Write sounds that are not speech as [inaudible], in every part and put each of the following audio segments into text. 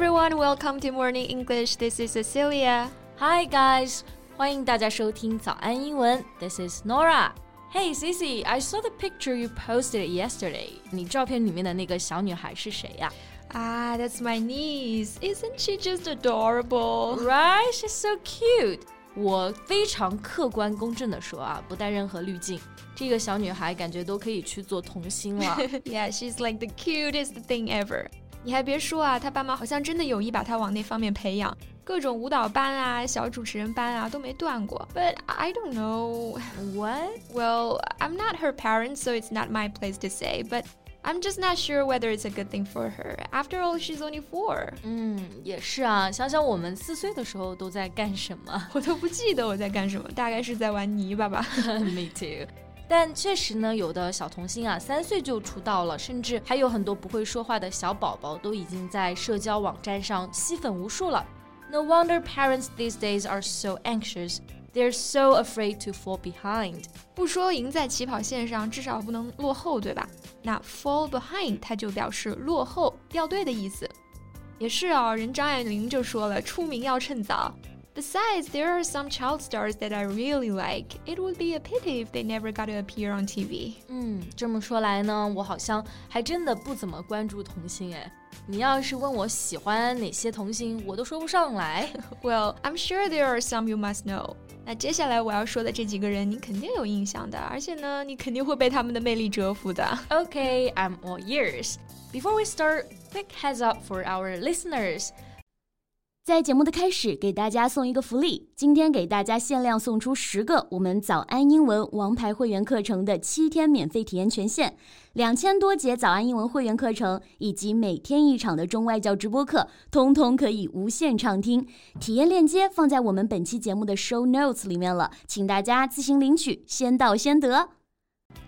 everyone, welcome to Morning English. This is Cecilia. Hi guys, 欢迎大家收听早安英文. This is Norah. Hey Ceci, I saw the picture you posted yesterday. 你照片里面的那个小女孩是谁呀、啊？Ah, that's my niece. Isn't she just adorable? Right? She's so cute. 我非常客观公正的说啊，不带任何滤镜，这个小女孩感觉都可以去做童星了。yeah, [laughs] she's like the cutest thing ever. 你还别说啊，她爸妈好像真的有意把她往那方面培养，各种舞蹈班啊、小主持人班啊都没断过。But I don't know. [laughs] What? Well, I'm not her parent, so it's not my place to say. But I'm just not sure whether it's a good thing for her. After all, she's only four. 嗯，也是啊，想想我们四岁的时候都在干什么。我都不记得我在干什么，大概是在玩泥巴吧。 Me [laughs] [laughs] too。 但确实呢，有的小童星啊，三岁就出道了，甚至还有很多不会说话的小宝宝都已经在社交网站上吸粉无数了。No wonder parents these days are so anxious. They're so afraid to fall behind. 不说赢在起跑线上，至少不能落后，对吧？那 fall behind 它就表示落后、掉队的意思。也是啊、人张爱玲就说了，出名要趁早。Besides, there are some child stars that I really like. It would be a pity if they never got to appear on TV. 嗯，这么说来呢，我好像还真的不怎么关注童星哎。你要是问我喜欢哪些童星，我都说不上来。 Well, [laughs] [laughs] I'm sure there are some you must know. 那接下来我要说的这几个人，你肯定有印象的，而且呢，你肯定会被他们的魅力折服的。 Okay, [laughs] I'm all ears. Before we start, quick heads up for our listeners. 在节目的开始，给大家送一个福利，今天给大家限量送出十个我们早安英文王牌会员课程的七天免费体验权限，两千多节早安英文会员课程以及每天一场的中外教直播课，通通可以无限畅听。体验链接放在我们本期节目的 show notes 里面了，请大家自行领取，先到先得。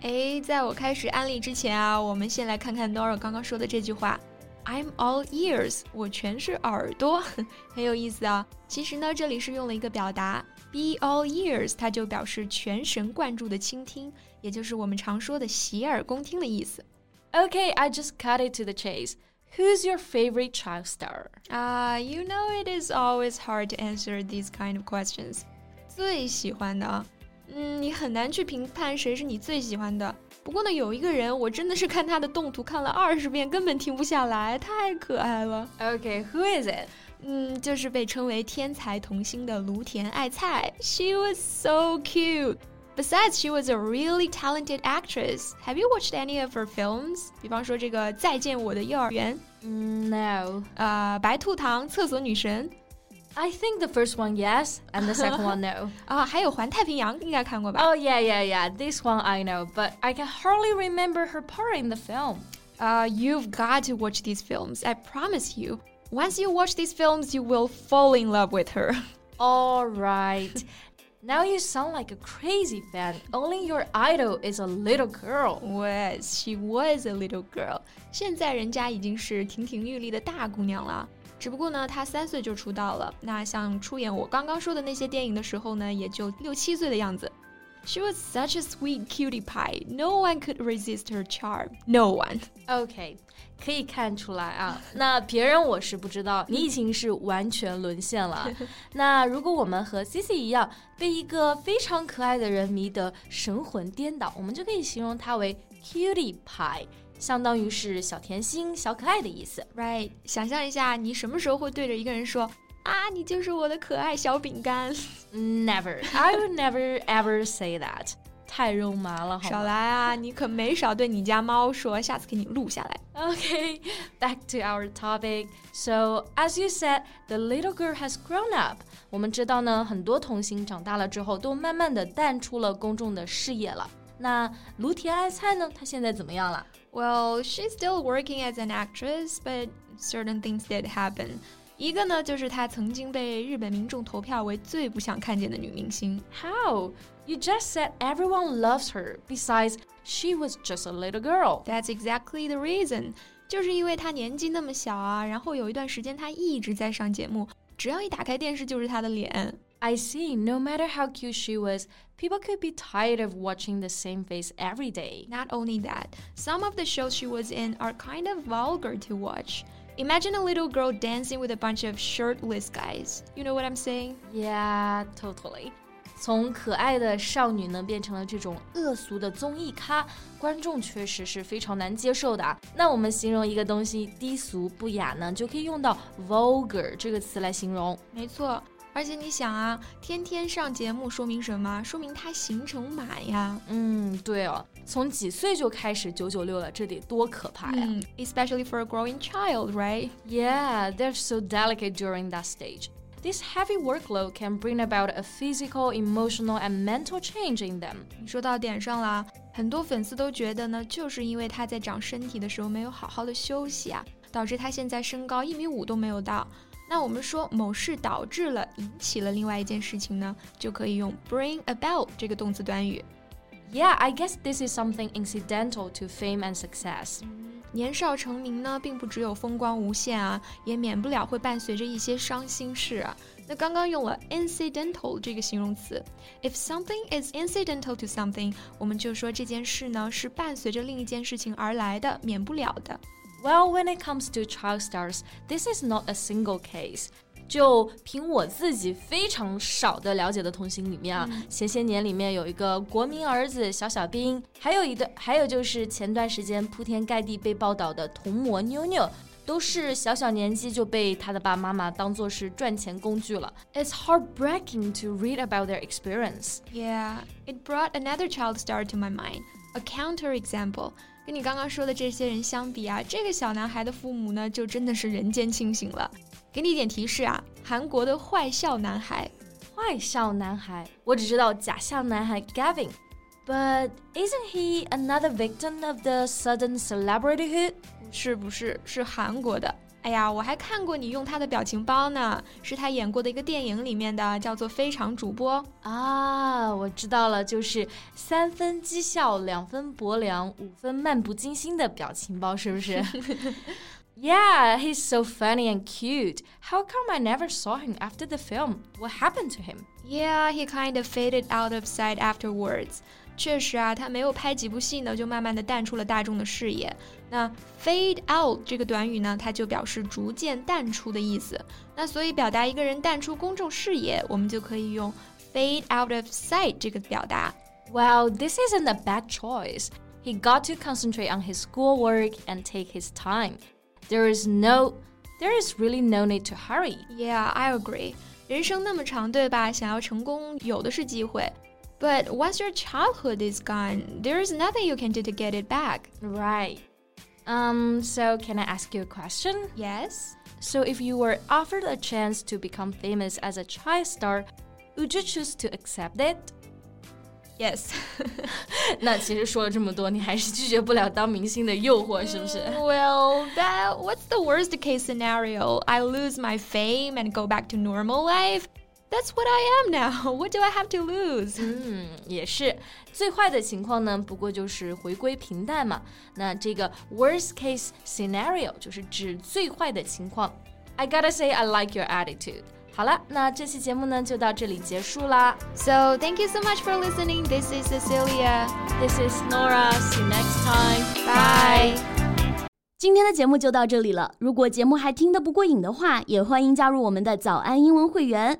哎，在我开始安利之前啊，我们先来看看 Nora 刚刚说的这句话 ，I'm all ears，我全是耳朵，很有意思啊。其实呢，这里是用了一个表达 [laughs] be all ears，它就表示全神贯注的倾听，也就是我们常说的洗耳恭听的意思 Okay, I just cut it to the chase. Who's your favorite child star? 啊。you know it is always hard to answer these kind of questions。最喜欢的啊，嗯，你很难去评判谁是你最喜欢的。 不过呢，有一个人，我真的是看他的动图看了二十遍，根本停不下来，太可爱了。 Okay, who is it? 嗯，就是被称为天才童星的芦田爱菜。She was so cute. Besides, she was a really talented actress. Have you watched any of her films? 比方说这个《再见我的幼儿园》 Mm, No. 呃，《白兔糖》《厕所女神》 I think the first one, yes, and the second one, no. [laughs] 啊，还有《环太平洋》，应该看过吧？ Oh, yeah, yeah, yeah. This one I know, but I can hardly remember her part in the film. Uh, you've got to watch these films. I promise you. Once you watch these films, you will fall in love with her. [laughs] All right. Now you sound like a crazy fan. Only your idol is a little girl. Yes, she was a little girl？现在人家已经是亭亭玉立的大姑娘了。只不过呢，她三岁就出道了。那像出演我刚刚说的那些电影的时候呢，也就六七岁的样子。She was such a sweet cutie pie. No one could resist her charm. No one. Okay. 可以看出来啊，那别人我是不知道，你已经是完全沦陷了。那如果我们和 Ceci 一样，被一个非常可爱的人迷得神魂颠倒，我们就可以形容它为 cutie pie。相当于是小甜心、小可爱的意思，right？想象一下，你什么时候会对着一个人说啊，你就是我的可爱小饼干。Never, I would never ever say that. 太肉麻了，好少来啊！你可没少对你家猫说，下次给你录下来。Okay, back to our topic. So, as you said, the little girl has grown up. 我们知道呢，很多童星长大了之后，都慢慢的淡出了公众的视野了。那芦田爱菜呢？她现在怎么样了？Well, she's still working as an actress, but certain things did happen. 一个呢，就是她曾经被日本民众投票为最不想看见的女明星。 How? You just said everyone loves her. Besides, she was just a little girl. That's exactly the reason. 就是因为她年纪那么小啊，然后有一段时间她一直在上节目，只要一打开电视就是她的脸。 I see. No matter how cute she was, people could be tired of watching the same face every day. Not only that, some of the shows she was in are kind of vulgar to watch. Imagine a little girl dancing with a bunch of shirtless guys. You know what I'm saying? Yeah, totally. 从可爱的少女呢变成了这种恶俗的综艺咖，观众确实是非常难接受的。那我们形容一个东西低俗不雅呢，就可以用到 vulgar 这个词来形容。没错。而且你想啊，天天上节目说明什么？说明他行程满呀。嗯，对哦， 从几岁就开始九九六了，这得多可怕呀、嗯、！Especially for a growing child, right? Yeah, they're so delicate during that stage. This heavy workload can bring about a physical, emotional, and mental change in them. 你说到点上了，很多粉丝都觉得呢，就是因为他在长身体的时候没有好好的休息啊，导致他现在身高一米五都没有到。那我们说某事导致了、引起了另外一件事情呢，就可以用 bring about 这个动词短语。 Yeah, I guess this is something incidental to fame and success. 年少成名呢，并不只有风光无限啊，也免不了会伴随着一些伤心事啊。那刚刚用了 incidental 这个形容词，if something is incidental to something，我们就说这件事呢是伴随着另一件事情而来的，免不了的。Well, when it comes to child stars, this is not a single case. 就凭我自己非常少的了解的童星里面啊，嗯前些年里面有一个国民儿子小小兵，还有一个还有就是前段时间铺天盖地被报道的童模妞妞，都是小小年纪就被他的爸爸妈妈当做是赚钱工具了。It's heartbreaking to read about their experience. Yeah, it brought another child star to my mind, a counter example. 跟你刚刚说的这些人相比啊，这个小男孩的父母呢，就真的是人间清醒了。给你一点提示啊，韩国的坏笑男孩，坏笑男孩，我只知道假笑男孩 Gavin。But isn't he another victim of the sudden celebrityhood? 是不是是韩国的？哎呀，我还看过你用他的表情包呢，是他演过的一个电影里面的，叫做《非常主播》。啊，我知道了，就是三分讥笑，两分薄凉，五分漫不经心的表情包，是不是 [laughs] ？Yeah, he's so funny and cute. How come I never saw him after the film? What happened to him? Yeah, he kind of faded out of sight afterwards. 确实啊，他没有拍几部戏呢，就慢慢的淡出了大众的视野。那 fade out 这个短语呢，它就表示逐渐淡出的意思。那所以表达一个人淡出公众视野，我们就可以用 fade out of sight 这个表达。 Well, this isn't a bad choice. He got to concentrate on his schoolwork and take his time. There is no, there is really no need to hurry. Yeah, I agree. 人生那么长，对吧？想要成功，有的是机会。But once your childhood is gone, there is nothing you can do to get it back. Right. Um, so can I ask you a question? Yes? So if you were offered a chance to become famous as a child star, would you choose to accept it? Yes. [laughs] 那其实说了这么多，你还是拒绝不了当明星的诱惑，是不是？ well, [laughs] that what's the worst case scenario? I lose my fame and go back to normal life? That's what I am now. What [laughs] do I have to lose? 嗯，也是。最坏的情况呢，不过就是回归平淡嘛。那这个 worst case scenario 就是指最坏的情况。I gotta say I like your attitude。 好了，那这期节目呢就到这里结束啦。So, thank you so much for listening. This is Cecilia. This is Nora. See you next time. Bye. 今天的节目就到这里了。如果节目还听得不过瘾的话，也欢迎加入我们的早安英文会员。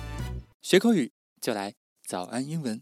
学口语就来早安英文。